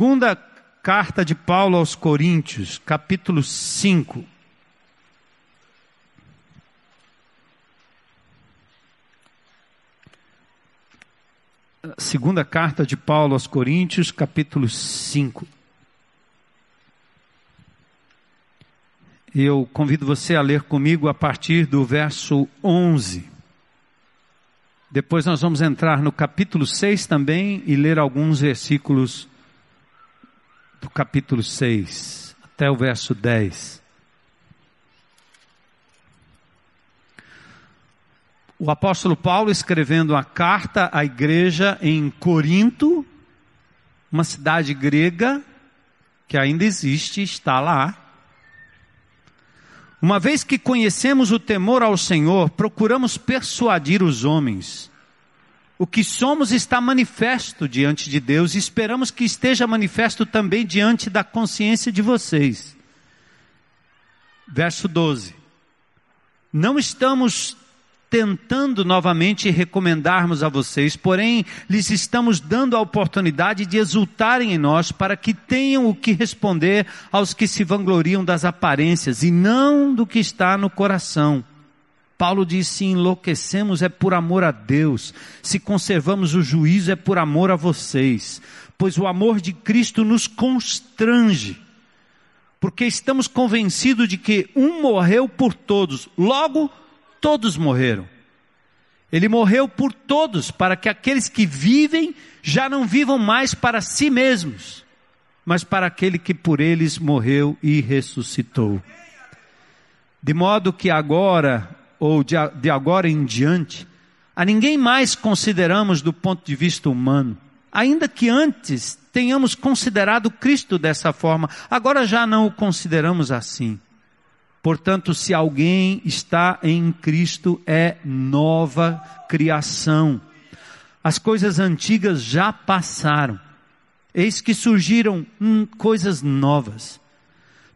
Segunda carta de Paulo aos Coríntios, capítulo 5. Segunda carta de Paulo aos Coríntios, capítulo 5. Eu convido você a ler comigo a partir do verso 11. Depois nós vamos entrar no capítulo 6 também e ler alguns versículos do capítulo 6 até o verso 10. O apóstolo Paulo escrevendo a carta à igreja em Corinto, uma cidade grega que ainda existe, está lá. Uma vez que conhecemos o temor ao Senhor, procuramos persuadir os homens. O que somos está manifesto diante de Deus e esperamos que esteja manifesto também diante da consciência de vocês. Verso 12. Não estamos tentando novamente recomendarmos a vocês, porém lhes estamos dando a oportunidade de exultarem em nós para que tenham o que responder aos que se vangloriam das aparências e não do que está no coração. Paulo diz: se enlouquecemos é por amor a Deus, se conservamos o juízo é por amor a vocês, pois o amor de Cristo nos constrange, porque estamos convencidos de que um morreu por todos, logo todos morreram. Ele morreu por todos, para que aqueles que vivem já não vivam mais para si mesmos, mas para aquele que por eles morreu e ressuscitou. De modo que agora, ou de, de agora em diante, a ninguém mais consideramos do ponto de vista humano, ainda que antes tenhamos considerado Cristo dessa forma, agora já não o consideramos assim. Portanto, se alguém está em Cristo, é nova criação. As coisas antigas já passaram. Eis que surgiram hum, coisas novas.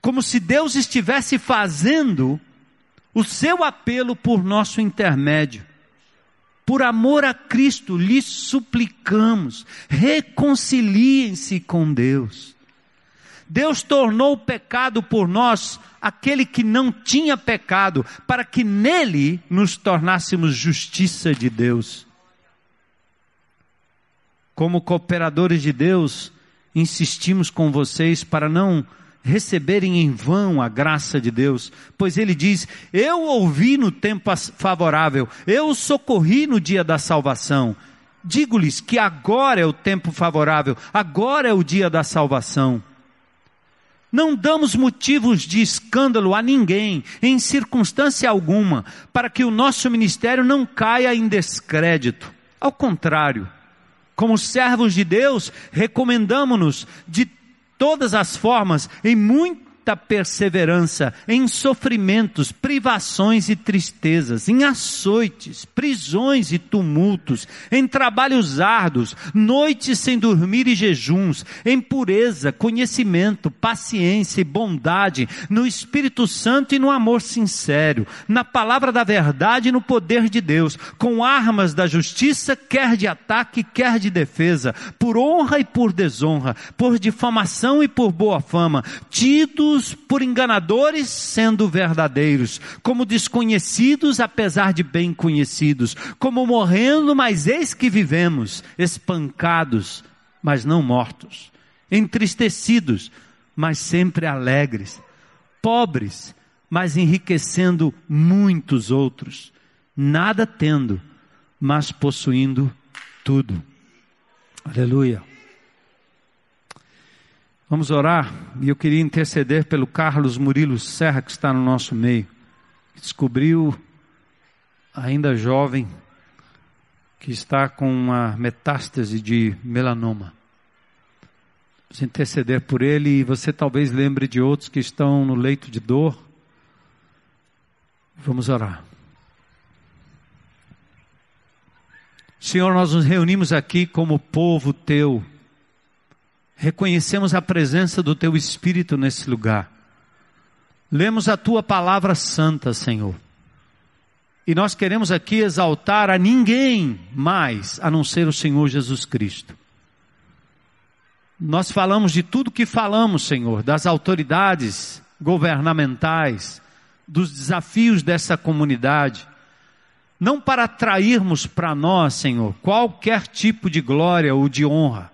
como se Deus estivesse fazendo o seu apelo por nosso intermédio. Por amor a Cristo, lhes suplicamos, reconciliem-se com Deus. Deus tornou o pecado por nós aquele que não tinha pecado, para que nele nos tornássemos justiça de Deus. Como cooperadores de Deus, insistimos com vocês para não receberem em vão a graça de Deus, pois ele diz: Eu ouvi no tempo favorável, eu socorri no dia da salvação. Digo-lhes que agora é o tempo favorável, agora é o dia da salvação. Não damos motivos de escândalo a ninguém, em circunstância alguma, para que o nosso ministério não caia em descrédito. Ao contrário, como servos de Deus, recomendamos-nos de todas as formas, em muito muita perseverança em sofrimentos, privações e tristezas, em açoites, prisões e tumultos, em trabalhos árduos, noites sem dormir e jejuns, em pureza, conhecimento, paciência e bondade, no Espírito Santo e no amor sincero, na palavra da verdade e no poder de Deus, com armas da justiça, quer de ataque, quer de defesa, por honra e por desonra, por difamação e por boa fama, tidos por enganadores, sendo verdadeiros, como desconhecidos, apesar de bem conhecidos, como morrendo, mas eis que vivemos, espancados, mas não mortos, entristecidos, mas sempre alegres, pobres, mas enriquecendo muitos outros, nada tendo, mas possuindo tudo. Aleluia. Vamos orar e eu queria interceder pelo Carlos Murilo Serra que está no nosso meio. Descobriu, ainda jovem, que está com uma metástase de melanoma. Vamos interceder por ele e você talvez lembre de outros que estão no leito de dor. Vamos orar. Senhor, nós nos reunimos aqui como povo teu. Reconhecemos a presença do teu Espírito nesse lugar. Lemos a tua palavra santa, Senhor. E nós queremos aqui exaltar a ninguém mais a não ser o Senhor Jesus Cristo. Nós falamos de tudo que falamos, Senhor, das autoridades governamentais, dos desafios dessa comunidade não para atrairmos para nós, Senhor, qualquer tipo de glória ou de honra,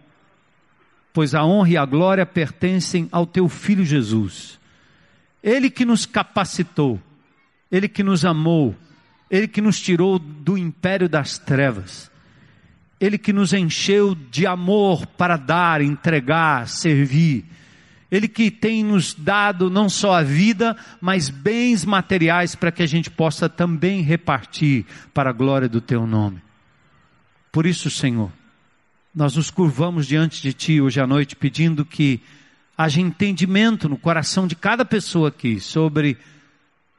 pois a honra e a glória pertencem ao Teu Filho Jesus. Ele que nos capacitou, Ele que nos amou, Ele que nos tirou do império das trevas, Ele que nos encheu de amor para dar, entregar, servir ele que tem nos dado não só a vida, mas bens materiais para que a gente possa também repartir para a glória do teu nome. Por isso, Senhor, nós nos curvamos diante de ti hoje à noite pedindo que haja entendimento no coração de cada pessoa aqui sobre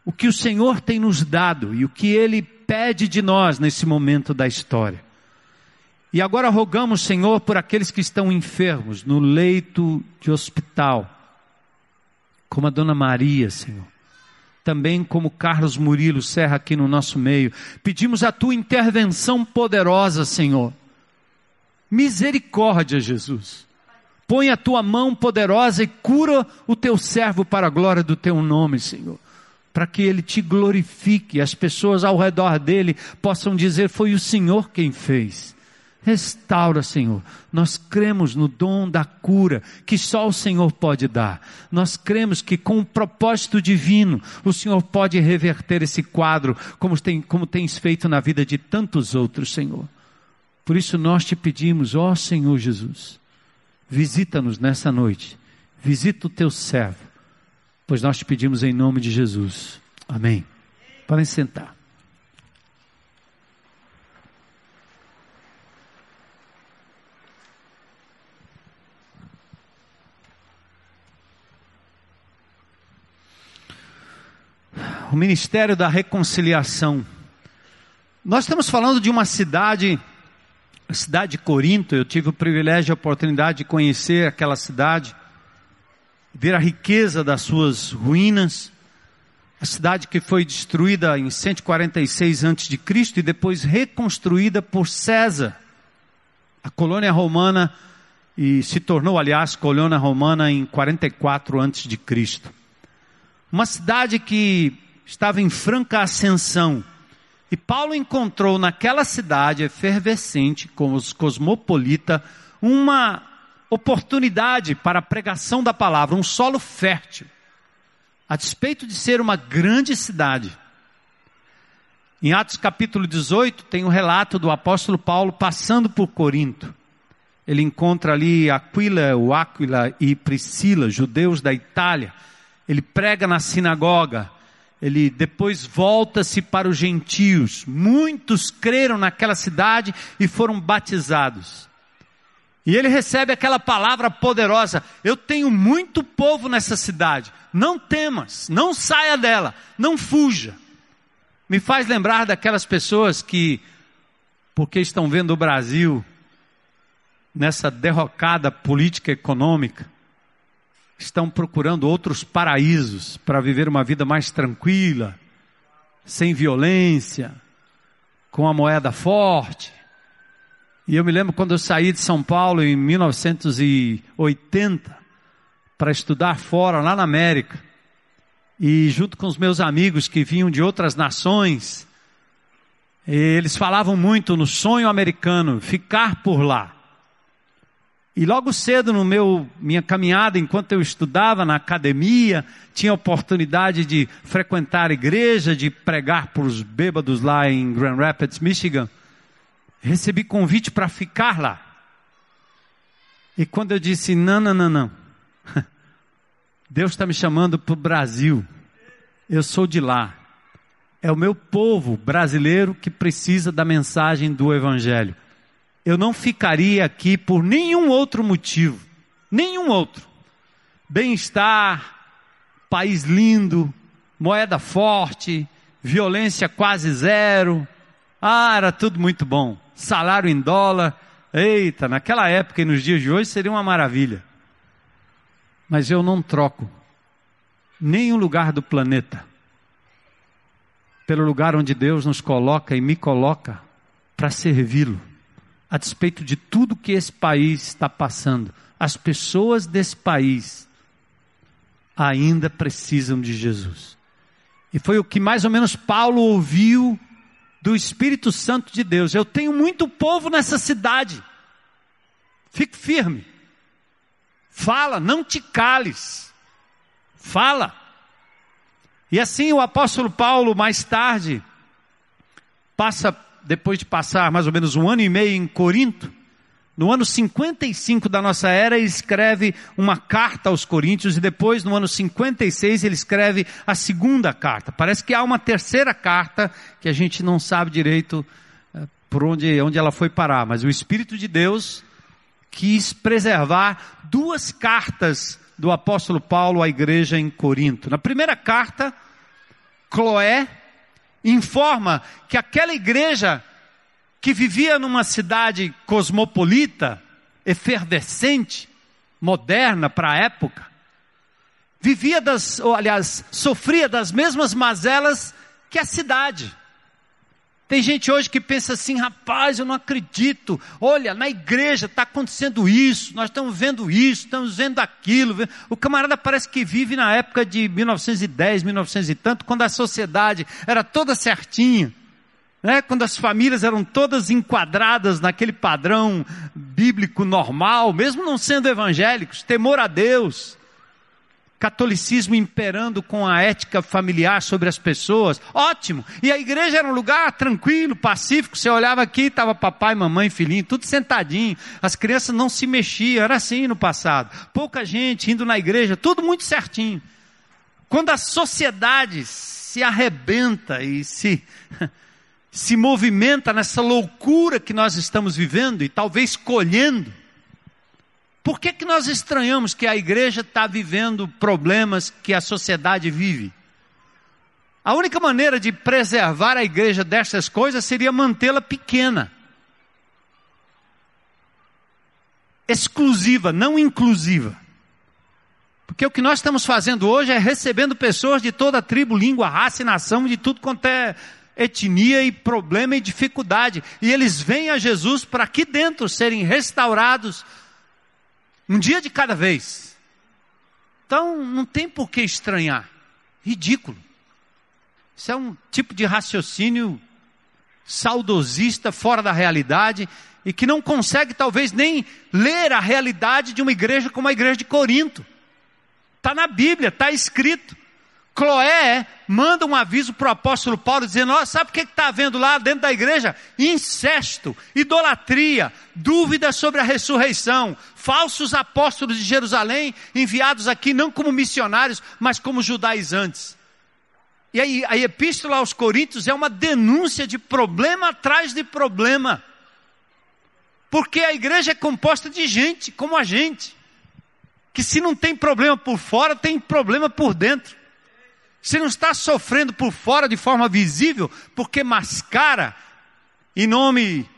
o que o Senhor tem nos dado e o que ele pede de nós nesse momento da história. E agora rogamos, Senhor, por aqueles que estão enfermos no leito de hospital, como a Dona Maria, Senhor. Também como Carlos Murilo Serra aqui no nosso meio. Pedimos a tua intervenção poderosa, Senhor. Misericórdia, Jesus. Põe a tua mão poderosa e cura o teu servo para a glória do teu nome, Senhor para que ele te glorifique, as pessoas ao redor dele possam dizer: Foi o Senhor quem fez. Restaura, Senhor. Nós cremos no dom da cura que só o Senhor pode dar. Nós cremos que com o propósito divino o Senhor pode reverter esse quadro, como, tem, como tens feito na vida de tantos outros, Senhor. Por isso nós te pedimos, ó Senhor Jesus, visita-nos nessa noite, visita o teu servo, pois nós te pedimos em nome de Jesus. Amém. Podem sentar. o ministério da reconciliação. Nós estamos falando de uma cidade, cidade de Corinto. Eu tive o privilégio e a oportunidade de conhecer aquela cidade, ver a riqueza das suas ruínas. A cidade que foi destruída em 146 a.C. e depois reconstruída por César. A colônia romana e se tornou, aliás, colônia romana em 44 a.C. Uma cidade que estava em franca ascensão. E Paulo encontrou naquela cidade efervescente, como os cosmopolita, uma oportunidade para a pregação da palavra, um solo fértil. A despeito de ser uma grande cidade. Em Atos capítulo 18 tem o um relato do apóstolo Paulo passando por Corinto. Ele encontra ali Aquila, o Aquila e Priscila, judeus da Itália. Ele prega na sinagoga ele depois volta-se para os gentios. Muitos creram naquela cidade e foram batizados. E ele recebe aquela palavra poderosa: Eu tenho muito povo nessa cidade. Não temas, não saia dela, não fuja. Me faz lembrar daquelas pessoas que, porque estão vendo o Brasil nessa derrocada política econômica, estão procurando outros paraísos para viver uma vida mais tranquila, sem violência, com a moeda forte. E eu me lembro quando eu saí de São Paulo em 1980 para estudar fora, lá na América. E junto com os meus amigos que vinham de outras nações, eles falavam muito no sonho americano, ficar por lá. E logo cedo no meu minha caminhada, enquanto eu estudava na academia, tinha oportunidade de frequentar a igreja, de pregar para os bêbados lá em Grand Rapids, Michigan. Recebi convite para ficar lá. E quando eu disse não, não, não, não, Deus está me chamando para o Brasil. Eu sou de lá. É o meu povo brasileiro que precisa da mensagem do Evangelho eu não ficaria aqui por nenhum outro motivo Nenhum outro. Bem-estar, país lindo, moeda forte, violência quase zero. Ah, era tudo muito bom. Salário em dólar. Eita, naquela época e nos dias de hoje seria uma maravilha. Mas eu não troco nenhum lugar do planeta pelo lugar onde Deus nos coloca e me coloca para servi-lo, a despeito de tudo que esse país está passando. As pessoas desse país ainda precisam de Jesus. E foi o que mais ou menos Paulo ouviu do Espírito Santo de Deus. Eu tenho muito povo nessa cidade. Fique firme. Fala, não te cales. Fala. E assim o apóstolo Paulo, mais tarde, passa, depois de passar mais ou menos um ano e meio em Corinto, no ano 55 da nossa era, ele escreve uma carta aos Coríntios e depois, no ano 56, ele escreve a segunda carta. Parece que há uma terceira carta que a gente não sabe direito eh, por onde, onde ela foi parar, mas o Espírito de Deus quis preservar duas cartas do apóstolo Paulo à igreja em Corinto. Na primeira carta, Cloé informa que aquela igreja que vivia numa cidade cosmopolita, efervescente, moderna para a época, vivia das, ou, aliás, sofria das mesmas mazelas que a cidade. Tem gente hoje que pensa assim, rapaz, eu não acredito. Olha, na igreja está acontecendo isso, nós estamos vendo isso, estamos vendo aquilo. O camarada parece que vive na época de 1910, 1900 e tanto, quando a sociedade era toda certinha. Né? Quando as famílias eram todas enquadradas naquele padrão bíblico normal, mesmo não sendo evangélicos, temor a Deus, catolicismo imperando com a ética familiar sobre as pessoas, ótimo. E a igreja era um lugar tranquilo, pacífico. Você olhava aqui, estava papai, mamãe, filhinho, tudo sentadinho. As crianças não se mexiam, era assim no passado. Pouca gente indo na igreja, tudo muito certinho. Quando a sociedade se arrebenta e se se movimenta nessa loucura que nós estamos vivendo e talvez colhendo, por que, que nós estranhamos que a igreja está vivendo problemas que a sociedade vive? A única maneira de preservar a igreja destas coisas seria mantê-la pequena, exclusiva, não inclusiva. Porque o que nós estamos fazendo hoje é recebendo pessoas de toda tribo, língua, raça e nação, de tudo quanto é etnia e problema e dificuldade. E eles vêm a Jesus para aqui dentro serem restaurados, um dia de cada vez. Então, não tem por que estranhar. Ridículo. Isso é um tipo de raciocínio saudosista, fora da realidade, e que não consegue talvez nem ler a realidade de uma igreja como a igreja de Corinto. Está na Bíblia, está escrito. Cloé manda um aviso para o apóstolo Paulo dizendo: oh, sabe o que está havendo lá dentro da igreja? Incesto, idolatria, dúvidas sobre a ressurreição, falsos apóstolos de Jerusalém enviados aqui não como missionários, mas como judaizantes. E aí, a epístola aos Coríntios é uma denúncia de problema atrás de problema. Porque a igreja é composta de gente como a gente, que se não tem problema por fora, tem problema por dentro. Você não está sofrendo por fora de forma visível, porque mascara em nome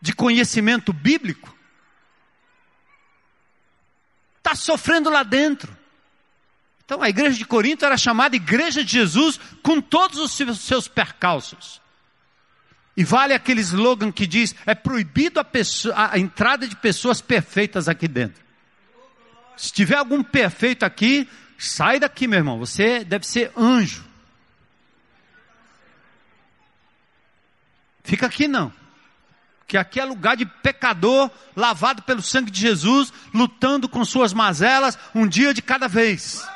de conhecimento bíblico. Está sofrendo lá dentro. Então a igreja de Corinto era chamada Igreja de Jesus com todos os seus percalços. E vale aquele slogan que diz: é proibido a, pessoa, a entrada de pessoas perfeitas aqui dentro. Se tiver algum perfeito aqui, Sai daqui, meu irmão. Você deve ser anjo. Fica aqui não. Que aqui é lugar de pecador, lavado pelo sangue de Jesus, lutando com suas mazelas, um dia de cada vez.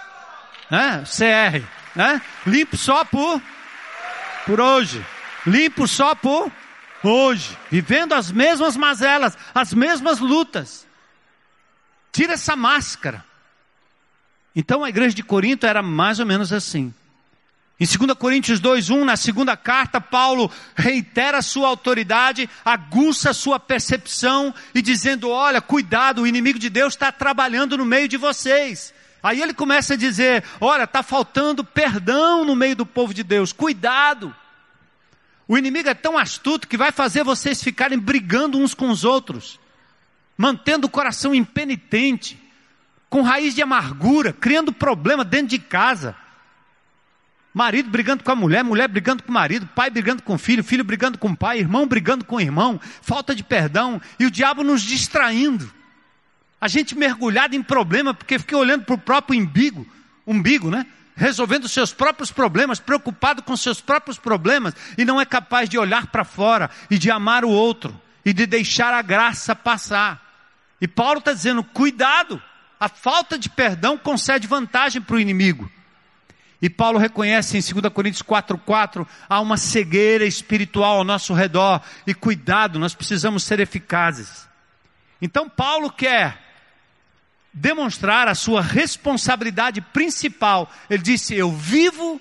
Né? CR. Né? Limpo só por, por hoje. Limpo só por hoje. Vivendo as mesmas mazelas, as mesmas lutas. Tira essa máscara. Então a igreja de Corinto era mais ou menos assim. Em 2 Coríntios 2:1, na segunda carta, Paulo reitera sua autoridade, aguça sua percepção e dizendo: "Olha, cuidado, o inimigo de Deus está trabalhando no meio de vocês". Aí ele começa a dizer: "Olha, está faltando perdão no meio do povo de Deus. Cuidado. O inimigo é tão astuto que vai fazer vocês ficarem brigando uns com os outros, mantendo o coração impenitente, com raiz de amargura, criando problema dentro de casa." Marido brigando com a mulher, mulher brigando com o marido, pai brigando com o filho, filho brigando com o pai, irmão brigando com o irmão, falta de perdão e o diabo nos distraindo. A gente mergulhado em problema porque fica olhando para o próprio umbigo, umbigo, né? Resolvendo seus próprios problemas, preocupado com seus próprios problemas e não é capaz de olhar para fora e de amar o outro e de deixar a graça passar. E Paulo está dizendo: cuidado, a falta de perdão concede vantagem para o inimigo. E Paulo reconhece em 2 Coríntios 4,4 há uma cegueira espiritual ao nosso redor. E cuidado, nós precisamos ser eficazes. Então Paulo quer demonstrar a sua responsabilidade principal. Ele disse: Eu vivo,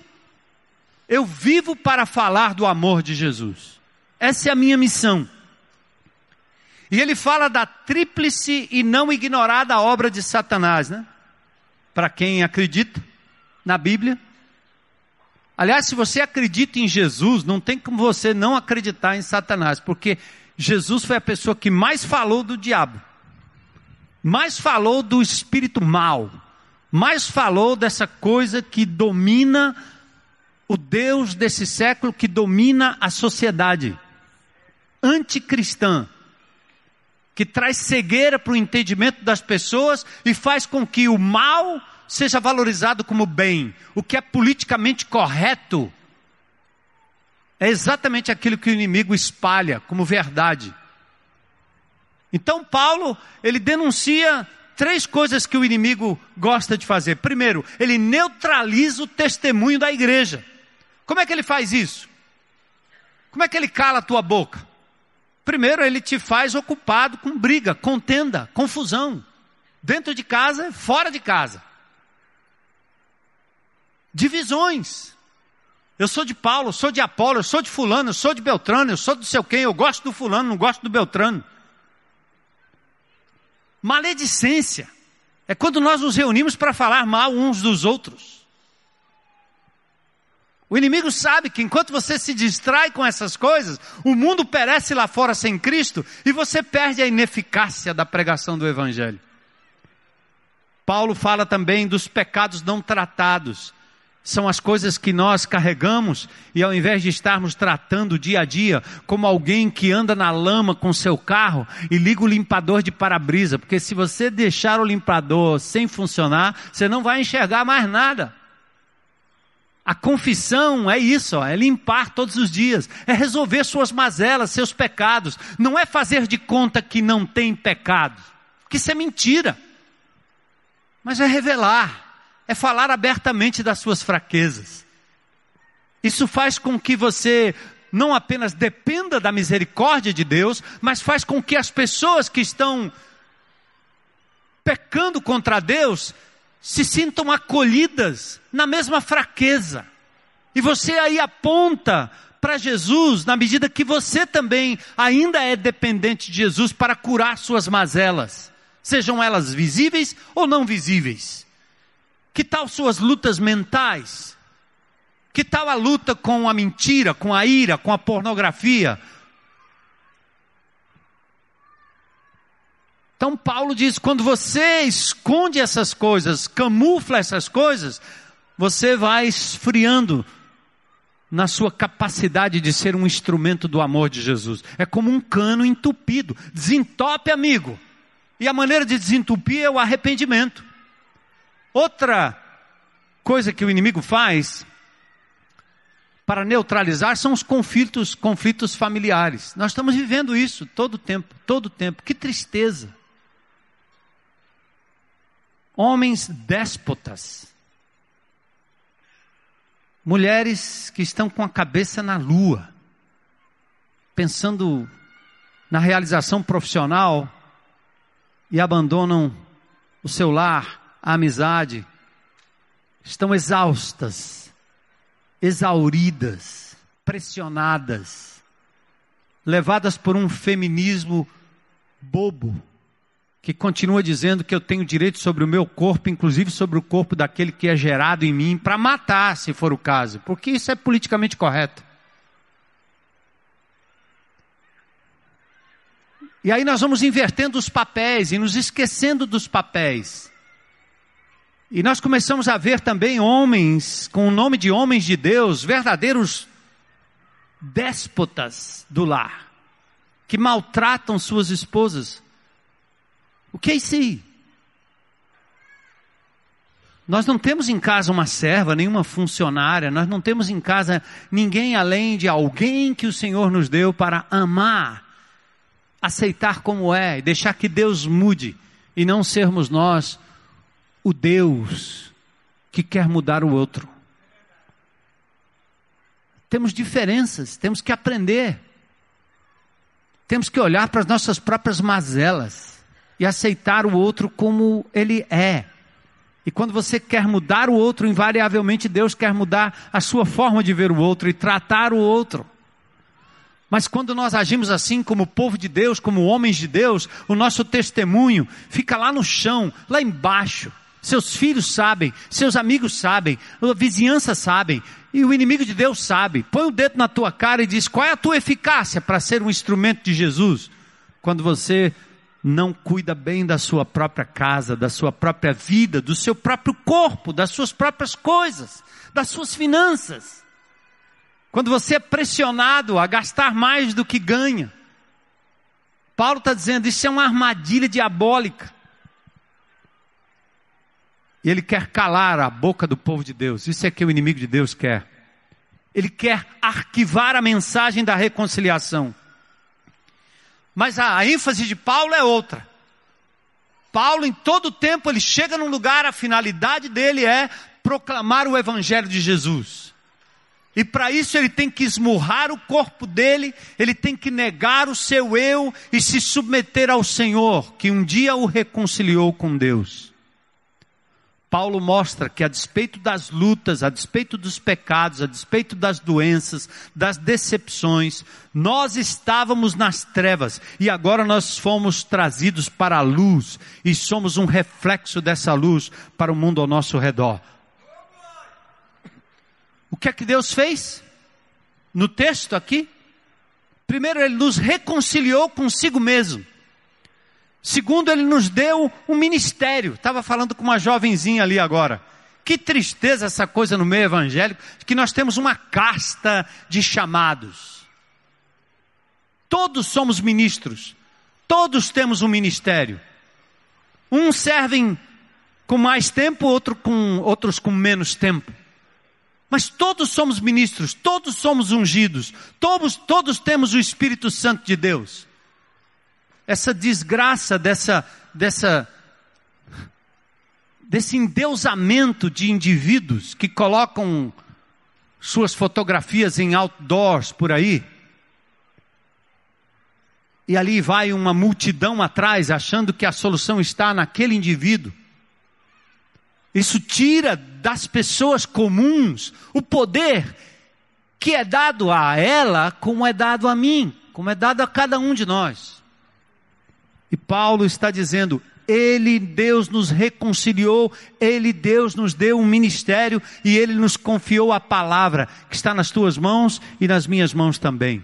eu vivo para falar do amor de Jesus. Essa é a minha missão. E ele fala da tríplice e não ignorada obra de Satanás, né? Para quem acredita na Bíblia, Aliás, se você acredita em Jesus, não tem como você não acreditar em Satanás, porque Jesus foi a pessoa que mais falou do diabo, mais falou do espírito mal, mais falou dessa coisa que domina o Deus desse século, que domina a sociedade anticristã, que traz cegueira para o entendimento das pessoas e faz com que o mal seja valorizado como bem, o que é politicamente correto, é exatamente aquilo que o inimigo espalha como verdade. Então Paulo, ele denuncia três coisas que o inimigo gosta de fazer. Primeiro, ele neutraliza o testemunho da igreja. Como é que ele faz isso? Como é que ele cala a tua boca? Primeiro, ele te faz ocupado com briga, contenda, confusão. Dentro de casa, fora de casa divisões. Eu sou de Paulo, eu sou de Apolo, eu sou de fulano, eu sou de Beltrano, eu sou do seu quem, eu gosto do fulano, não gosto do Beltrano. Maledicência é quando nós nos reunimos para falar mal uns dos outros. O inimigo sabe que enquanto você se distrai com essas coisas, o mundo perece lá fora sem Cristo e você perde a ineficácia da pregação do Evangelho. Paulo fala também dos pecados não tratados são as coisas que nós carregamos e ao invés de estarmos tratando dia a dia como alguém que anda na lama com seu carro e liga o limpador de para-brisa, porque se você deixar o limpador sem funcionar, você não vai enxergar mais nada. A confissão é isso, ó, é limpar todos os dias, é resolver suas mazelas, seus pecados, não é fazer de conta que não tem pecado, que isso é mentira, mas é revelar é falar abertamente das suas fraquezas. Isso faz com que você não apenas dependa da misericórdia de Deus, mas faz com que as pessoas que estão pecando contra Deus se sintam acolhidas na mesma fraqueza. E você aí aponta para Jesus na medida que você também ainda é dependente de Jesus para curar suas mazelas, sejam elas visíveis ou não visíveis. Que tal suas lutas mentais? Que tal a luta com a mentira, com a ira, com a pornografia? Então Paulo diz: quando você esconde essas coisas, camufla essas coisas, você vai esfriando na sua capacidade de ser um instrumento do amor de Jesus. É como um cano entupido. Desentope, amigo. E a maneira de desentupir é o arrependimento. Outra coisa que o inimigo faz para neutralizar são os conflitos, conflitos familiares. Nós estamos vivendo isso todo tempo, todo tempo. Que tristeza. Homens déspotas. Mulheres que estão com a cabeça na lua, pensando na realização profissional e abandonam o seu lar, a amizade, estão exaustas, exauridas, pressionadas, levadas por um feminismo bobo, que continua dizendo que eu tenho direito sobre o meu corpo, inclusive sobre o corpo daquele que é gerado em mim, para matar, se for o caso, porque isso é politicamente correto. E aí nós vamos invertendo os papéis e nos esquecendo dos papéis. E nós começamos a ver também homens, com o nome de homens de Deus, verdadeiros déspotas do lar, que maltratam suas esposas. O que é isso? Nós não temos em casa uma serva, nenhuma funcionária, nós não temos em casa ninguém além de alguém que o Senhor nos deu para amar, aceitar como é e deixar que Deus mude e não sermos nós o Deus que quer mudar o outro. Temos diferenças, temos que aprender. Temos que olhar para as nossas próprias mazelas e aceitar o outro como ele é. E quando você quer mudar o outro, invariavelmente Deus quer mudar a sua forma de ver o outro e tratar o outro. Mas quando nós agimos assim, como povo de Deus, como homens de Deus, o nosso testemunho fica lá no chão, lá embaixo. Seus filhos sabem, seus amigos sabem, a vizinhança sabem, e o inimigo de Deus sabe. Põe o dedo na tua cara e diz: qual é a tua eficácia para ser um instrumento de Jesus? Quando você não cuida bem da sua própria casa, da sua própria vida, do seu próprio corpo, das suas próprias coisas, das suas finanças. Quando você é pressionado a gastar mais do que ganha. Paulo está dizendo: isso é uma armadilha diabólica. E ele quer calar a boca do povo de Deus. Isso é que o inimigo de Deus quer. Ele quer arquivar a mensagem da reconciliação. Mas a ênfase de Paulo é outra. Paulo, em todo tempo, ele chega num lugar, a finalidade dele é proclamar o Evangelho de Jesus. E para isso ele tem que esmurrar o corpo dele, ele tem que negar o seu eu e se submeter ao Senhor, que um dia o reconciliou com Deus. Paulo mostra que a despeito das lutas, a despeito dos pecados, a despeito das doenças, das decepções, nós estávamos nas trevas e agora nós fomos trazidos para a luz e somos um reflexo dessa luz para o mundo ao nosso redor. O que é que Deus fez? No texto aqui, primeiro ele nos reconciliou consigo mesmo. Segundo, ele nos deu um ministério. Estava falando com uma jovenzinha ali agora. Que tristeza essa coisa no meio evangélico, que nós temos uma casta de chamados. Todos somos ministros. Todos temos um ministério. Uns servem com mais tempo, outro com, outros com menos tempo. Mas todos somos ministros, todos somos ungidos, todos, todos temos o Espírito Santo de Deus essa desgraça dessa, dessa, desse endeusamento de indivíduos que colocam suas fotografias em outdoors por aí. E ali vai uma multidão atrás, achando que a solução está naquele indivíduo. Isso tira das pessoas comuns o poder que é dado a ela, como é dado a mim, como é dado a cada um de nós. E Paulo está dizendo: Ele, Deus, nos reconciliou, Ele, Deus, nos deu um ministério e Ele nos confiou a palavra que está nas tuas mãos e nas minhas mãos também.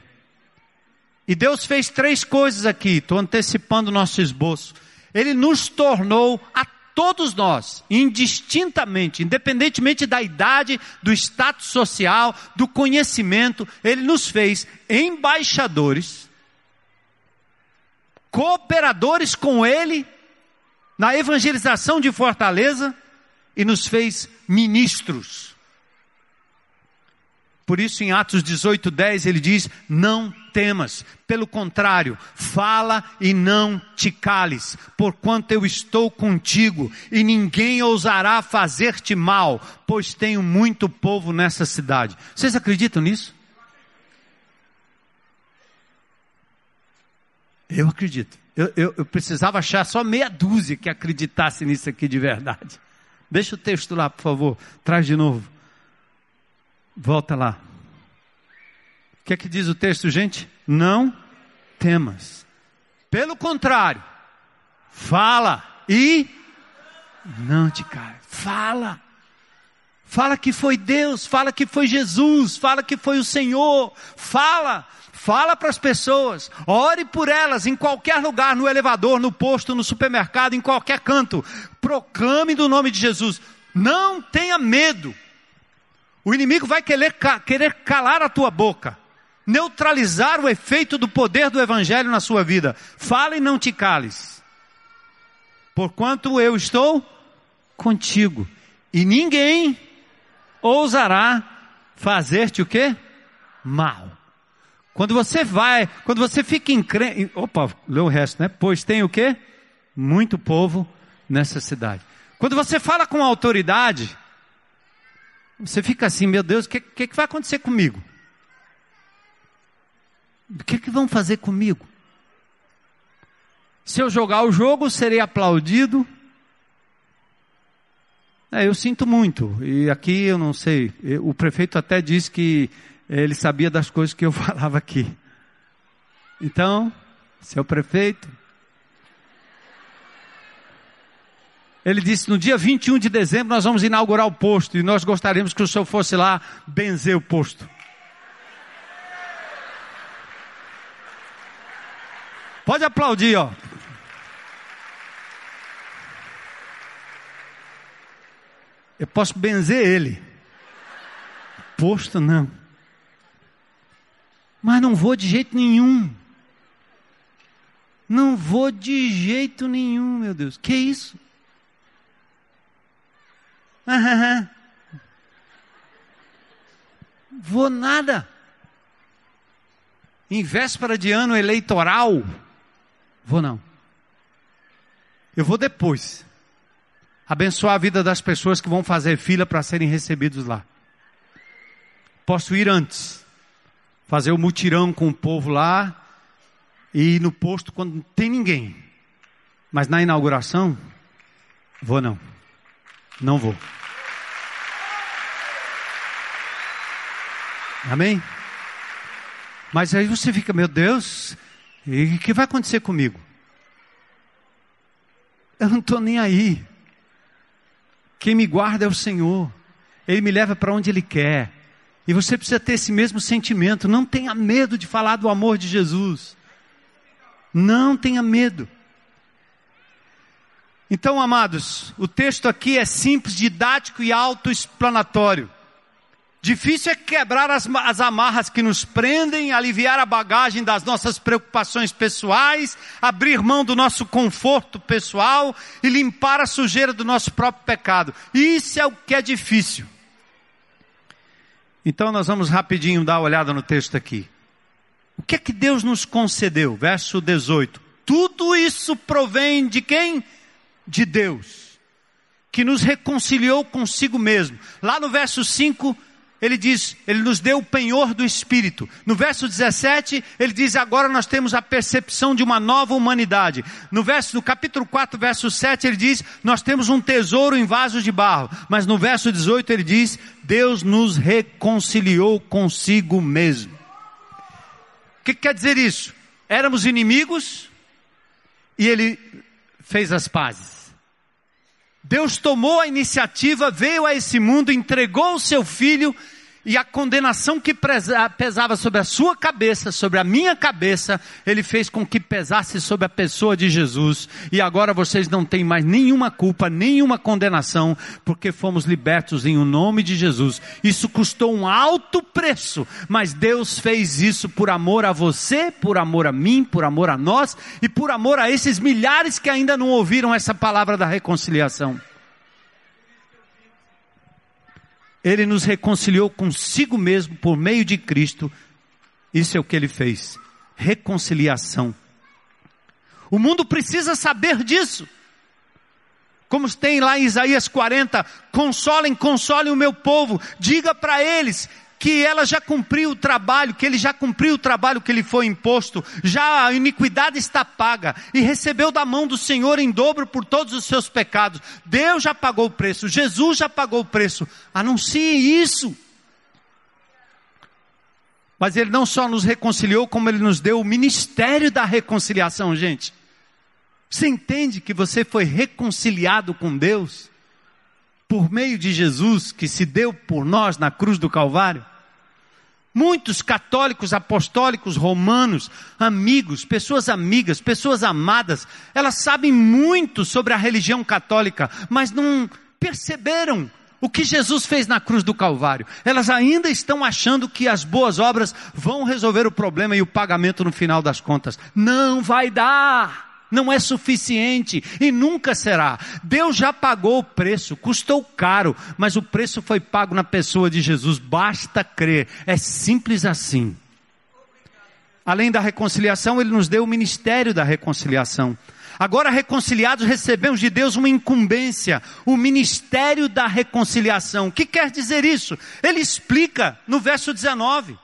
E Deus fez três coisas aqui, estou antecipando o nosso esboço. Ele nos tornou a todos nós, indistintamente, independentemente da idade, do status social, do conhecimento, Ele nos fez embaixadores cooperadores com Ele na evangelização de Fortaleza e nos fez ministros. Por isso, em Atos 18, 10, ele diz: Não temas, pelo contrário, fala e não te cales, porquanto eu estou contigo, e ninguém ousará fazer-te mal, pois tenho muito povo nessa cidade. Vocês acreditam nisso? Eu acredito. Eu, eu, eu, precisava achar só meia dúzia que acreditasse nisso aqui de verdade. Deixa o texto lá, por favor. Traz de novo. Volta lá. O que é que diz o texto, gente? Não temas. Pelo contrário, fala e não te cai. Fala. Fala que foi Deus, fala que foi Jesus, fala que foi o Senhor. Fala. Fala para as pessoas, ore por elas em qualquer lugar, no elevador, no posto, no supermercado, em qualquer canto. Proclame do nome de Jesus. Não tenha medo. O inimigo vai querer, querer calar a tua boca, neutralizar o efeito do poder do evangelho na sua vida. Fala e não te cales. Porquanto eu estou contigo, e ninguém ousará fazer-te o quê? Mal. Quando você vai, quando você fica em crente, opa, leu o resto, né? Pois tem o quê? Muito povo nessa cidade. Quando você fala com autoridade, você fica assim, meu Deus, o que, que, que vai acontecer comigo? O que, que vão fazer comigo? Se eu jogar o jogo, serei aplaudido. É, eu sinto muito. E aqui eu não sei. O prefeito até disse que ele sabia das coisas que eu falava aqui. Então, seu prefeito, ele disse: no dia 21 de dezembro nós vamos inaugurar o posto e nós gostaríamos que o senhor fosse lá benzer o posto. Pode aplaudir, ó. Eu posso benzer ele. Posto não. Mas não vou de jeito nenhum. Não vou de jeito nenhum, meu Deus. Que isso? Vou nada. Em véspera de ano eleitoral, vou não. Eu vou depois abençoar a vida das pessoas que vão fazer fila para serem recebidos lá. Posso ir antes, fazer o mutirão com o povo lá e ir no posto quando não tem ninguém. Mas na inauguração, vou não. Não vou. Amém? Mas aí você fica, meu Deus, e o que vai acontecer comigo? Eu não estou nem aí. Quem me guarda é o Senhor. Ele me leva para onde Ele quer. E você precisa ter esse mesmo sentimento. Não tenha medo de falar do amor de Jesus. Não tenha medo. Então, amados, o texto aqui é simples, didático e autoexplanatório. Difícil é quebrar as, as, amarras que nos prendem, aliviar a bagagem das nossas preocupações pessoais, abrir mão do nosso conforto pessoal e limpar a sujeira do nosso próprio pecado. Isso é o que é difícil. Então nós vamos rapidinho dar uma olhada no texto aqui. O que é que Deus nos concedeu? Verso 18. Tudo isso provém de quem? De Deus, que nos reconciliou consigo mesmo. Lá no verso 5, ele diz, ele nos deu o penhor do Espírito. No verso 17, ele diz, agora nós temos a percepção de uma nova humanidade. No verso, no capítulo 4, verso 7, ele diz, nós temos um tesouro em vaso de barro. Mas no verso 18 ele diz, Deus nos reconciliou consigo mesmo. O que quer dizer isso? Éramos inimigos e ele fez as pazes. Deus tomou a iniciativa, veio a esse mundo, entregou o seu filho e a condenação que pesava sobre a sua cabeça, sobre a minha cabeça, ele fez com que pesasse sobre a pessoa de Jesus. E agora vocês não têm mais nenhuma culpa, nenhuma condenação, porque fomos libertos em o nome de Jesus. Isso custou um alto preço, mas Deus fez isso por amor a você, por amor a mim, por amor a nós e por amor a esses milhares que ainda não ouviram essa palavra da reconciliação. Ele nos reconciliou consigo mesmo por meio de Cristo. Isso é o que ele fez. Reconciliação. O mundo precisa saber disso. Como tem lá em Isaías 40, consolem, consolem o meu povo, diga para eles que ela já cumpriu o trabalho, que ele já cumpriu o trabalho que lhe foi imposto, já a iniquidade está paga e recebeu da mão do Senhor em dobro por todos os seus pecados. Deus já pagou o preço, Jesus já pagou o preço. Anuncie isso. Mas Ele não só nos reconciliou, como Ele nos deu o ministério da reconciliação, gente. Você entende que você foi reconciliado com Deus por meio de Jesus que se deu por nós na cruz do Calvário? Muitos católicos, apostólicos, romanos, amigos, pessoas amigas, pessoas amadas, elas sabem muito sobre a religião católica, mas não perceberam o que Jesus fez na cruz do Calvário. Elas ainda estão achando que as boas obras vão resolver o problema e o pagamento no final das contas. Não vai dar não é suficiente e nunca será. Deus já pagou o preço, custou caro, mas o preço foi pago na pessoa de Jesus. Basta crer, é simples assim. Além da reconciliação, Ele nos deu o ministério da reconciliação. Agora, reconciliados, recebemos de Deus uma incumbência, o ministério da reconciliação. O que quer dizer isso? Ele explica no verso 19.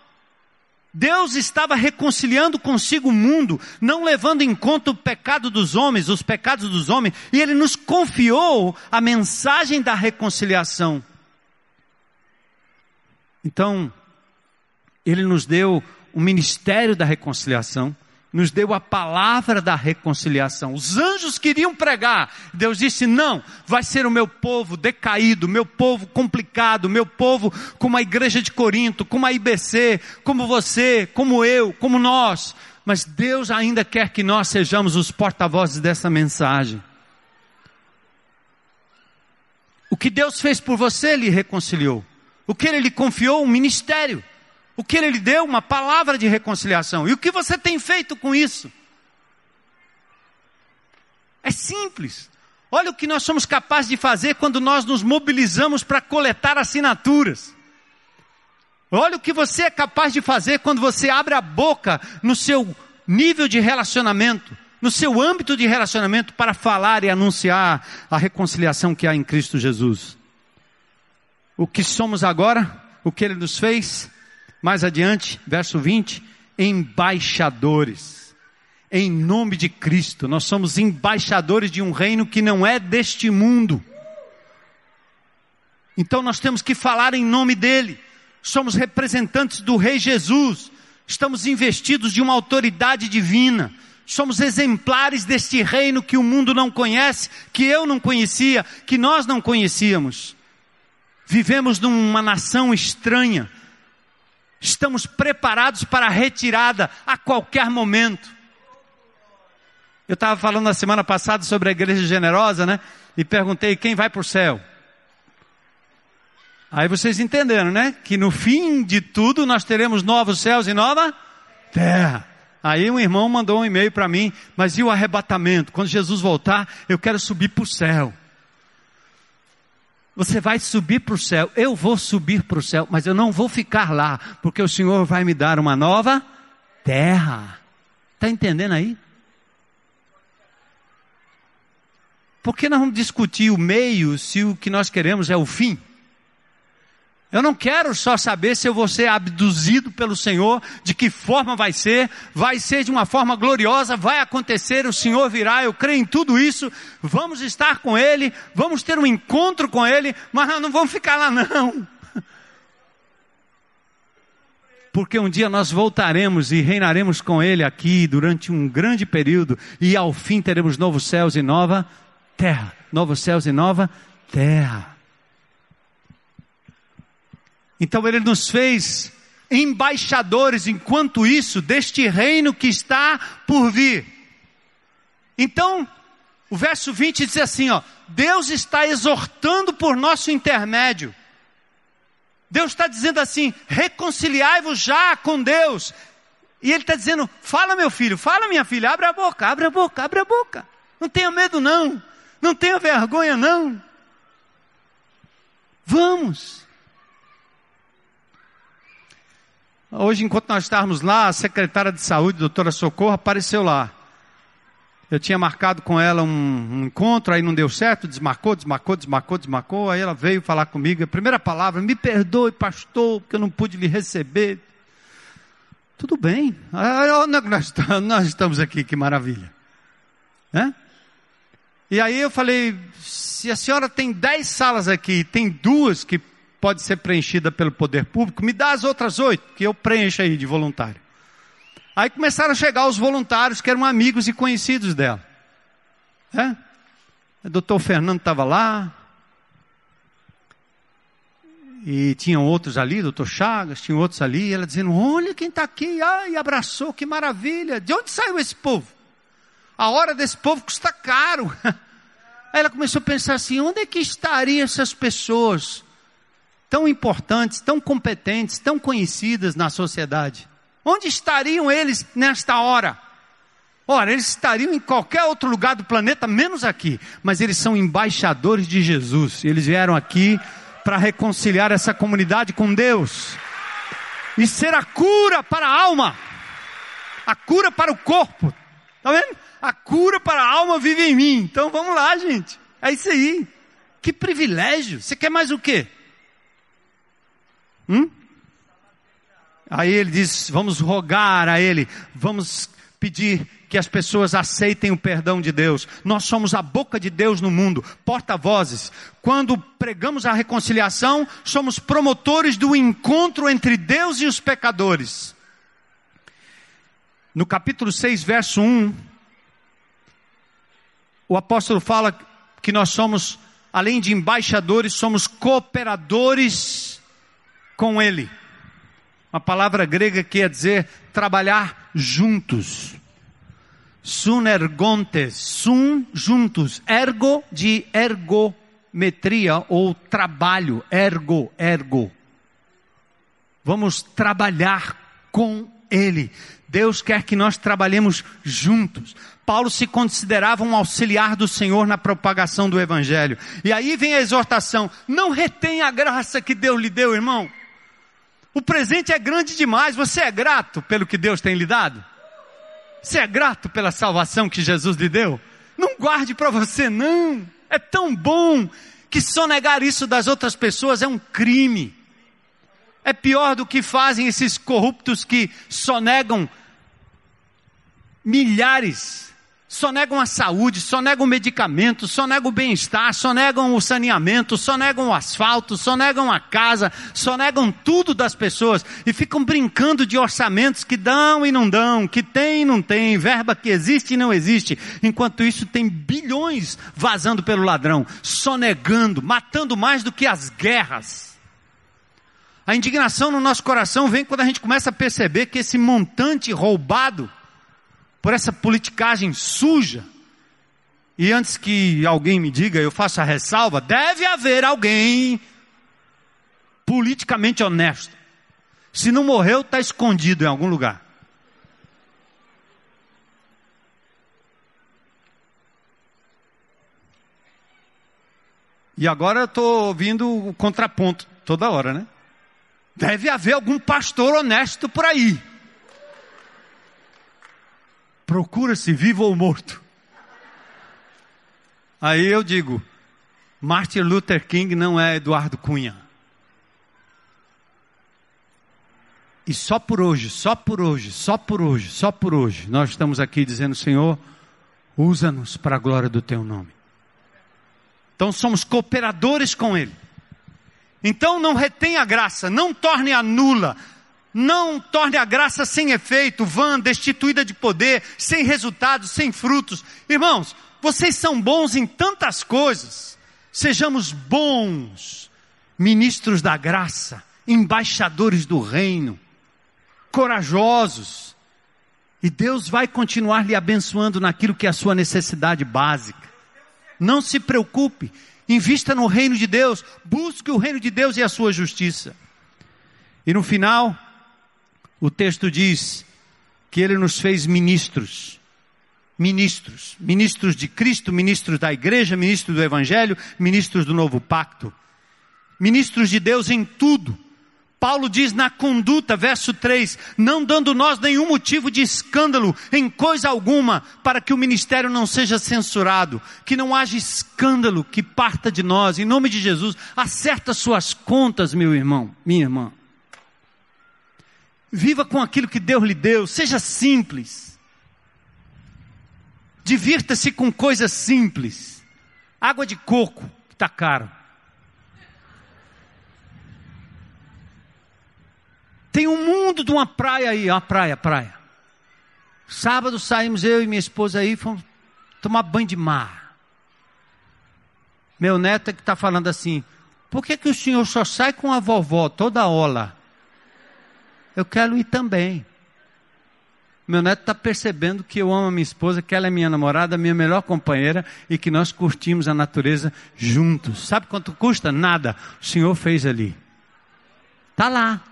Deus estava reconciliando consigo o mundo, não levando em conta o pecado dos homens, os pecados dos homens, e Ele nos confiou a mensagem da reconciliação. Então, Ele nos deu o ministério da reconciliação, nos deu a palavra da reconciliação. Os anjos queriam pregar. Deus disse: não, vai ser o meu povo decaído, meu povo complicado, meu povo como a igreja de Corinto, como a IBC, como você, como eu, como nós. Mas Deus ainda quer que nós sejamos os porta-vozes dessa mensagem. O que Deus fez por você, Ele reconciliou. O que Ele lhe confiou, um ministério. O que ele lhe deu? Uma palavra de reconciliação. E o que você tem feito com isso? É simples. Olha o que nós somos capazes de fazer quando nós nos mobilizamos para coletar assinaturas. Olha o que você é capaz de fazer quando você abre a boca no seu nível de relacionamento, no seu âmbito de relacionamento para falar e anunciar a reconciliação que há em Cristo Jesus. O que somos agora, o que ele nos fez, mais adiante, verso 20, embaixadores. Em nome de Cristo, nós somos embaixadores de um reino que não é deste mundo. Então nós temos que falar em nome dele. Somos representantes do Rei Jesus. Estamos investidos de uma autoridade divina. Somos exemplares deste reino que o mundo não conhece, que eu não conhecia, que nós não conhecíamos. Vivemos numa nação estranha, estamos preparados para a retirada a qualquer momento. Eu estava falando na semana passada sobre a igreja generosa, né? E perguntei quem vai para o céu. Aí vocês entenderam, né? Que no fim de tudo nós teremos novos céus e nova terra. Aí um irmão mandou um e-mail para mim, mas e o arrebatamento? Quando Jesus voltar, eu quero subir para o céu. Você vai subir para o céu, eu vou subir para o céu, mas eu não vou ficar lá, porque o Senhor vai me dar uma nova terra. Está entendendo aí? Por que nós vamos discutir o meio se o que nós queremos é o fim? Eu não quero só saber se eu vou ser abduzido pelo Senhor, de que forma vai ser, vai ser de uma forma gloriosa, vai acontecer, o Senhor virá, eu creio em tudo isso, vamos estar com Ele, vamos ter um encontro com Ele, mas não vamos ficar lá não. Porque um dia nós voltaremos e reinaremos com Ele aqui durante um grande período, e ao fim teremos novos céus e nova terra. Novos céus e nova terra. Então ele nos fez embaixadores, enquanto isso, deste reino que está por vir. Então, o verso 20 diz assim: ó, Deus está exortando por nosso intermédio. Deus está dizendo assim: reconciliai-vos já com Deus. E Ele está dizendo: fala, meu filho, fala, minha filha, abre a boca, abre a boca, abre a boca. Não tenha medo, não. Não tenha vergonha, não. Vamos. Hoje, enquanto nós estávamos lá, a secretária de saúde, doutora Socorro, apareceu lá. Eu tinha marcado com ela um, um, encontro, aí não deu certo, desmarcou, desmarcou, desmarcou, desmarcou. Aí ela veio falar comigo. A primeira palavra, me perdoe, pastor, porque eu não pude lhe receber. Tudo bem. Nós estamos aqui, que maravilha. É? E aí eu falei, se a senhora tem dez salas aqui, tem duas que pode ser preenchida pelo poder público, me dá as outras oito, que eu preencho aí de voluntário. Aí começaram a chegar os voluntários que eram amigos e conhecidos dela. É? O doutor Fernando estava lá, e tinham outros ali, doutor Chagas, tinham outros ali, e ela dizendo, olha quem está aqui, ai, abraçou, que maravilha, de onde saiu esse povo? A hora desse povo custa caro. Aí ela começou a pensar assim, onde é que estariam essas pessoas tão importantes, tão competentes, tão conhecidas na sociedade? Onde estariam eles nesta hora? Ora, eles estariam em qualquer outro lugar do planeta, menos aqui, mas eles são embaixadores de Jesus, eles vieram aqui para reconciliar essa comunidade com Deus e ser a cura para a alma, a cura para o corpo. Tá vendo? A cura para a alma vive em mim. Então vamos lá, gente. É isso aí. Que privilégio. Você quer mais o quê? Hum? Aí ele diz: vamos rogar a ele, vamos pedir que as pessoas aceitem o perdão de Deus. Nós somos a boca de Deus no mundo, porta-vozes. Quando pregamos a reconciliação, somos promotores do encontro entre Deus e os pecadores. No capítulo 6, verso 1, o apóstolo fala que nós somos, além de embaixadores, somos cooperadores com Ele. Uma palavra grega que quer dizer trabalhar juntos sunergontes, sun juntos, ergo de ergometria ou trabalho, ergo, ergo. Vamos trabalhar com Ele. Deus quer que nós trabalhemos juntos. Paulo se considerava um auxiliar do Senhor na propagação do Evangelho. E aí vem a exortação: não retenha a graça que Deus lhe deu, irmão. O presente é grande demais. Você é grato pelo que Deus tem lhe dado? Você é grato pela salvação que Jesus lhe deu? Não guarde para você, não. É tão bom que sonegar isso das outras pessoas é um crime. É pior do que fazem esses corruptos que sonegam milhares só negam a saúde, só negam o medicamento, só negam o bem-estar, só negam o saneamento, só negam o asfalto, só negam a casa, só negam tudo das pessoas e ficam brincando de orçamentos que dão e não dão, que tem e não tem, verba que existe e não existe. Enquanto isso, tem bilhões vazando pelo ladrão, só negando, matando mais do que as guerras. A indignação no nosso coração vem quando a gente começa a perceber que esse montante roubado por essa politicagem suja. E antes que alguém me diga, eu faço a ressalva: deve haver alguém politicamente honesto. Se não morreu, está escondido em algum lugar. E agora eu estou ouvindo o contraponto toda hora, né? Deve haver algum pastor honesto por aí. Procura-se vivo ou morto. Aí eu digo, Martin Luther King não é Eduardo Cunha. E só por hoje, só por hoje, só por hoje, só por hoje, nós estamos aqui dizendo, Senhor, usa-nos para a glória do teu nome. Então somos cooperadores com Ele. Então não retenha a graça, não torne a nula, não torne a graça sem efeito, vã, destituída de poder, sem resultados, sem frutos. Irmãos, vocês são bons em tantas coisas. Sejamos bons ministros da graça, embaixadores do reino, corajosos. E Deus vai continuar lhe abençoando naquilo que é a sua necessidade básica. Não se preocupe, invista no reino de Deus, busque o reino de Deus e a sua justiça. E no final, o texto diz que ele nos fez ministros. Ministros, ministros de Cristo, ministros da igreja, ministros do evangelho, ministros do novo pacto. Ministros de Deus em tudo. Paulo diz na conduta, verso 3: Não dando nós nenhum motivo de escândalo em coisa alguma, para que o ministério não seja censurado, que não haja escândalo que parta de nós, em nome de Jesus, acerta suas contas, meu irmão, minha irmã. Viva com aquilo que Deus lhe deu, seja simples. Divirta-se com coisas simples. Água de coco, que está caro. Tem um mundo de uma praia aí, uma praia, praia. Sábado saímos eu e minha esposa aí, fomos tomar banho de mar. Meu neto é que está falando assim, por que, que o senhor só sai com a vovó toda ola? Eu quero ir também. Meu neto está percebendo que eu amo a minha esposa, que ela é minha namorada, minha melhor companheira e que nós curtimos a natureza juntos. Sabe quanto custa? Nada. O Senhor fez ali. Está lá.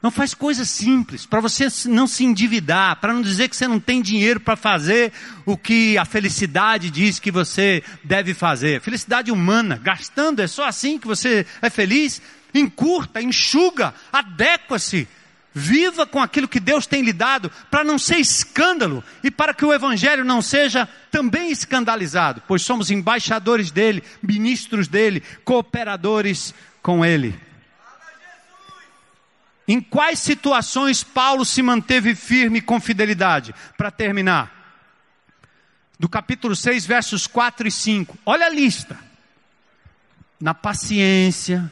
Não faz coisas simples, para você não se endividar, para não dizer que você não tem dinheiro para fazer o que a felicidade diz que você deve fazer. Felicidade humana, gastando, é só assim que você é feliz? Encurta, enxuga, adequa-se Viva com aquilo que Deus tem lhe dado, para não ser escândalo e para que o Evangelho não seja também escandalizado, pois somos embaixadores dele, ministros dele, cooperadores com ele. Em quais situações Paulo se manteve firme com fidelidade? Para terminar, do capítulo 6, versos 4 e 5, olha a lista: na paciência,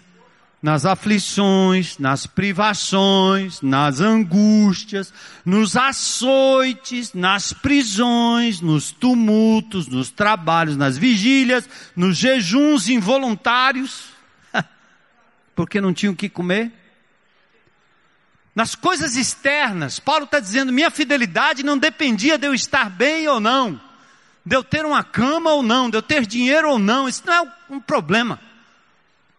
nas aflições, nas privações, nas angústias, nos açoites, nas prisões, nos tumultos, nos trabalhos, nas vigílias, nos jejuns involuntários, porque não tinham o que comer. Nas coisas externas, Paulo está dizendo: minha fidelidade não dependia de eu estar bem ou não, de eu ter uma cama ou não, de eu ter dinheiro ou não, isso não é um problema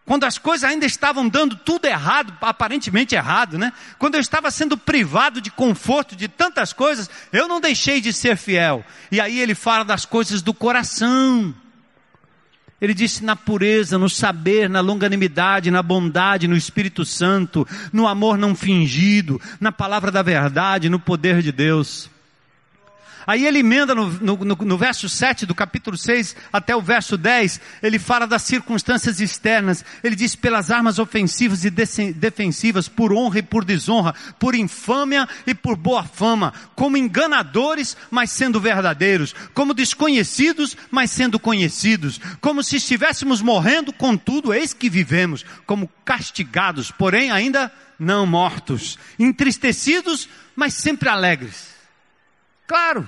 quando as coisas ainda estavam dando tudo errado, aparentemente errado, né? Quando eu estava sendo privado de conforto, de tantas coisas, eu não deixei de ser fiel. E aí ele fala das coisas do coração. Ele disse na pureza, no saber, na longanimidade, na bondade, no Espírito Santo, no amor não fingido, na palavra da verdade, no poder de Deus. Aí ele emenda no, no, no, verso 7 do capítulo 6 até o verso 10, ele fala das circunstâncias externas. Ele diz pelas armas ofensivas e defensivas, por honra e por desonra, por infâmia e por boa fama, como enganadores, mas sendo verdadeiros, como desconhecidos, mas sendo conhecidos, como se estivéssemos morrendo, contudo, eis que vivemos, como castigados, porém ainda não mortos, entristecidos, mas sempre alegres Claro.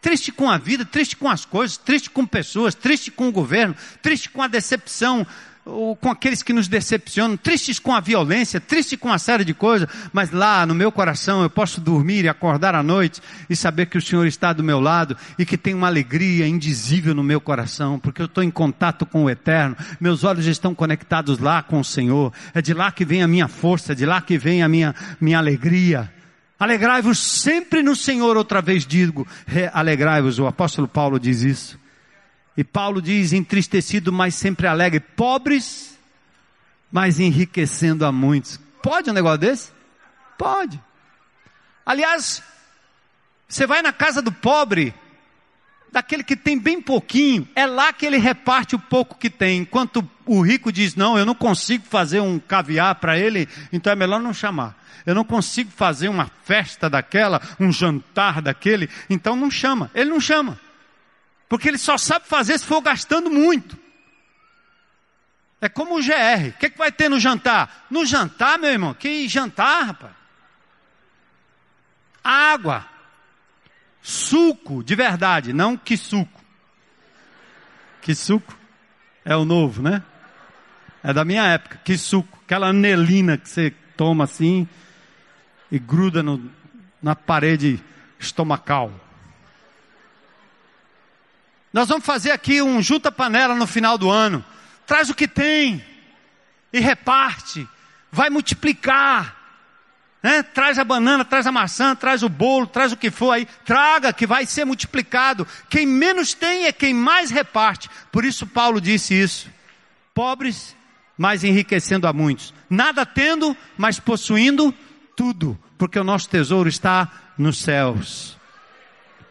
Triste com a vida, triste com as coisas, triste com pessoas, triste com o governo, triste com a decepção, ou com aqueles que nos decepcionam, tristes com a violência, triste com uma série de coisas, mas lá no meu coração eu posso dormir e acordar à noite e saber que o Senhor está do meu lado e que tem uma alegria indizível no meu coração, porque eu estou em contato com o Eterno, meus olhos estão conectados lá com o Senhor, é de lá que vem a minha força, é de lá que vem a minha, minha alegria. Alegrai-vos sempre no Senhor, outra vez digo, alegrai-vos. O apóstolo Paulo diz isso. E Paulo diz, entristecido, mas sempre alegre, pobres, mas enriquecendo a muitos. Pode um negócio desse? Pode. Aliás, você vai na casa do pobre, daquele que tem bem pouquinho, é lá que ele reparte o pouco que tem. Enquanto o rico diz: Não, eu não consigo fazer um caviar para ele, então é melhor não chamar eu não consigo fazer uma festa daquela, um jantar daquele, então não chama. Ele não chama. Porque ele só sabe fazer se for gastando muito. É como o GR. O que, é que vai ter no jantar? No jantar, meu irmão, que jantar, rapaz? Água. Suco, de verdade, não que suco. Que suco? É o novo, né? É da minha época. Que suco. Aquela anelina que você toma assim e gruda no, na parede estomacal. Nós vamos fazer aqui um junta panela no final do ano. Traz o que tem e reparte. Vai multiplicar. Né? Traz a banana, traz a maçã, traz o bolo, traz o que for aí. Traga que vai ser multiplicado. Quem menos tem é quem mais reparte. Por isso Paulo disse isso. Pobres, mas enriquecendo a muitos. Nada tendo, mas possuindo tudo, porque o nosso tesouro está nos céus.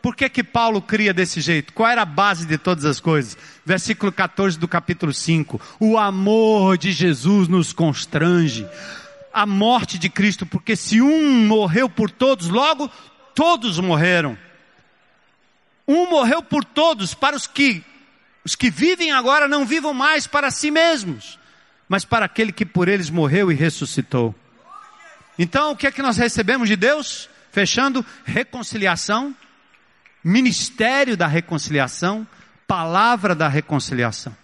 Por que que Paulo cria desse jeito? Qual era a base de todas as coisas? Versículo 14 do capítulo 5. O amor de Jesus nos constrange. A morte de Cristo, porque se um morreu por todos, logo todos morreram. Um morreu por todos, para os que os que vivem agora não vivam mais para si mesmos, mas para aquele que por eles morreu e ressuscitou. Então, o que é que nós recebemos de Deus? Fechando, reconciliação, ministério da reconciliação, palavra da reconciliação.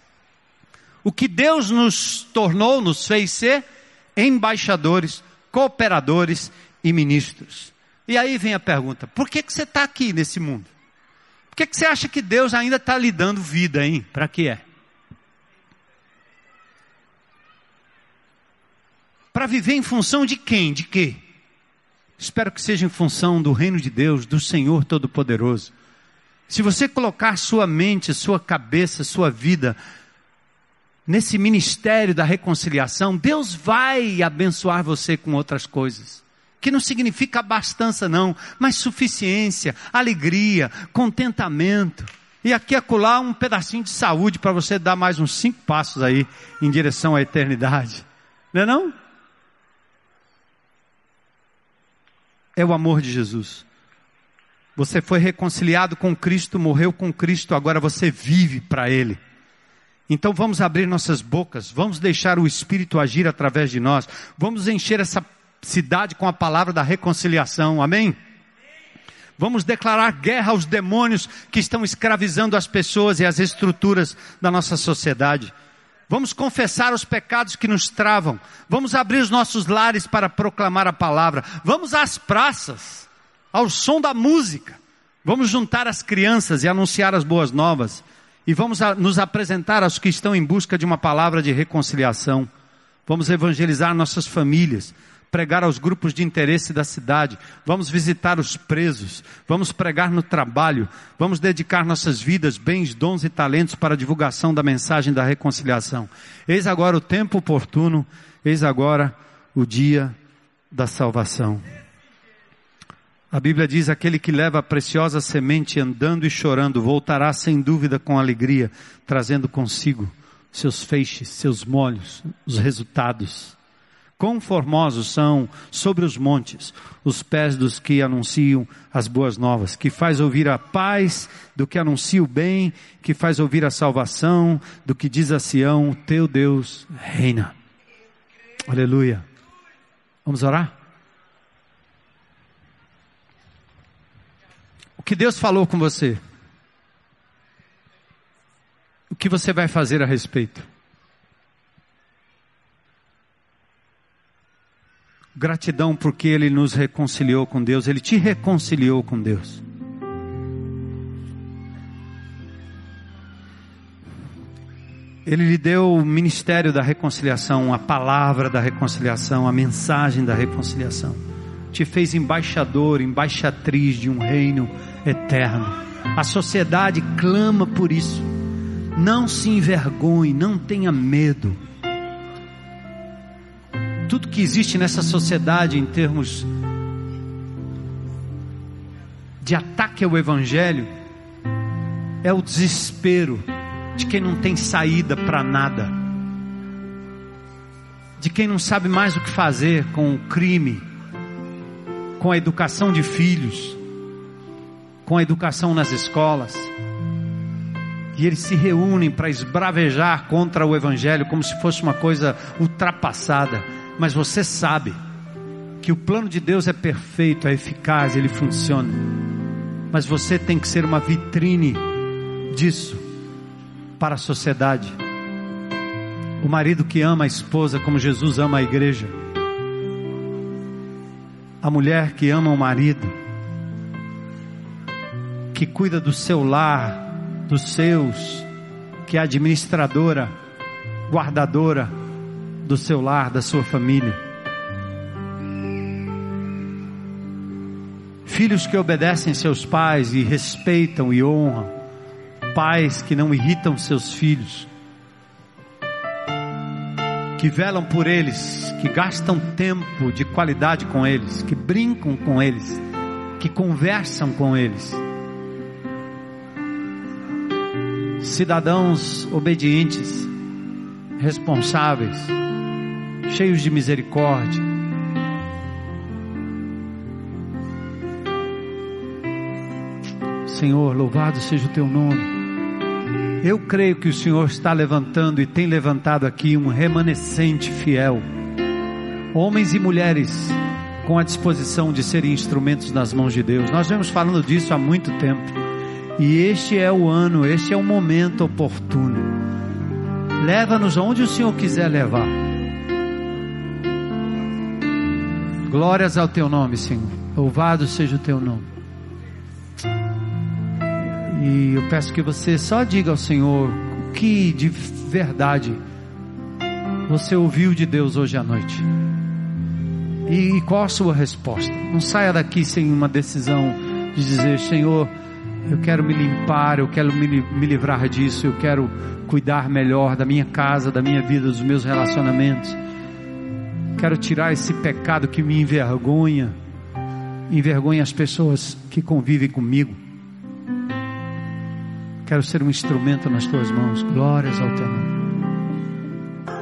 O que Deus nos tornou, nos fez ser embaixadores, cooperadores e ministros. E aí vem a pergunta: por que, que você está aqui nesse mundo? Por que, que você acha que Deus ainda está lhe dando vida, hein? Para que é? Para viver em função de quem? De quê? Espero que seja em função do reino de Deus, do Senhor Todo-Poderoso. Se você colocar sua mente, sua cabeça, sua vida nesse ministério da reconciliação, Deus vai abençoar você com outras coisas. Que não significa abastança, não, mas suficiência, alegria, contentamento. E aqui acolá um pedacinho de saúde para você dar mais uns cinco passos aí em direção à eternidade. Não é não? É o amor de Jesus. Você foi reconciliado com Cristo, morreu com Cristo, agora você vive para Ele. Então vamos abrir nossas bocas, vamos deixar o Espírito agir através de nós, vamos encher essa cidade com a palavra da reconciliação, amém? Vamos declarar guerra aos demônios que estão escravizando as pessoas e as estruturas da nossa sociedade. Vamos confessar os pecados que nos travam. Vamos abrir os nossos lares para proclamar a palavra. Vamos às praças, ao som da música. Vamos juntar as crianças e anunciar as boas novas. E vamos nos apresentar aos que estão em busca de uma palavra de reconciliação. Vamos evangelizar nossas famílias, pregar aos grupos de interesse da cidade, vamos visitar os presos, vamos pregar no trabalho, vamos dedicar nossas vidas, bens, dons e talentos para a divulgação da mensagem da reconciliação. Eis agora o tempo oportuno, eis agora o dia da salvação. A Bíblia diz: aquele que leva a preciosa semente andando e chorando, voltará sem dúvida com alegria, trazendo consigo seus feixes, seus molhos, os resultados. Quão formosos são sobre os montes os pés dos que anunciam as boas novas, que faz ouvir a paz do que anuncia o bem, que faz ouvir a salvação do que diz a Sião, teu Deus reina. Aleluia. Vamos orar? O que Deus falou com você? O que você vai fazer a respeito? Gratidão porque Ele nos reconciliou com Deus, Ele te reconciliou com Deus. Ele lhe deu o ministério da reconciliação, a palavra da reconciliação, a mensagem da reconciliação. Te fez embaixador, embaixatriz de um reino eterno. A sociedade clama por isso. Não se envergonhe, não tenha medo. Tudo que existe nessa sociedade em termos de ataque ao Evangelho é o desespero de quem não tem saída para nada, de quem não sabe mais o que fazer com o crime, com a educação de filhos com a educação nas escolas. E eles se reúnem para esbravejar contra o Evangelho como se fosse uma coisa ultrapassada. Mas você sabe que o plano de Deus é perfeito, é eficaz, ele funciona. Mas você tem que ser uma vitrine disso para a sociedade. O marido que ama a esposa como Jesus ama a igreja. A mulher que ama o marido que cuida do seu lar, dos seus, que é administradora, guardadora do seu lar, da sua família. Filhos que obedecem seus pais e respeitam e honram. Pais que não irritam seus filhos. Que velam por eles, que gastam tempo de qualidade com eles, que brincam com eles, que conversam com eles cidadãos obedientes, responsáveis, cheios de misericórdia. Senhor, louvado seja o teu nome. Eu creio que o Senhor está levantando e tem levantado aqui um remanescente fiel, homens e mulheres com a disposição de serem instrumentos nas mãos de Deus. Nós vemos falando disso há muito tempo. E este é o ano, este é o momento oportuno. Leva-nos aonde o Senhor quiser levar. Glórias ao teu nome, Senhor. Louvado seja o teu nome. E eu peço que você só diga ao Senhor o que de verdade você ouviu de Deus hoje à noite. E qual a sua resposta? Não saia daqui sem uma decisão de dizer: Senhor, eu quero me limpar, eu quero me, me livrar disso, eu quero cuidar melhor da minha casa, da minha vida, dos meus relacionamentos. Quero tirar esse pecado que me envergonha, envergonha as pessoas que convivem comigo. Quero ser um instrumento nas tuas mãos. Glórias ao teu nome.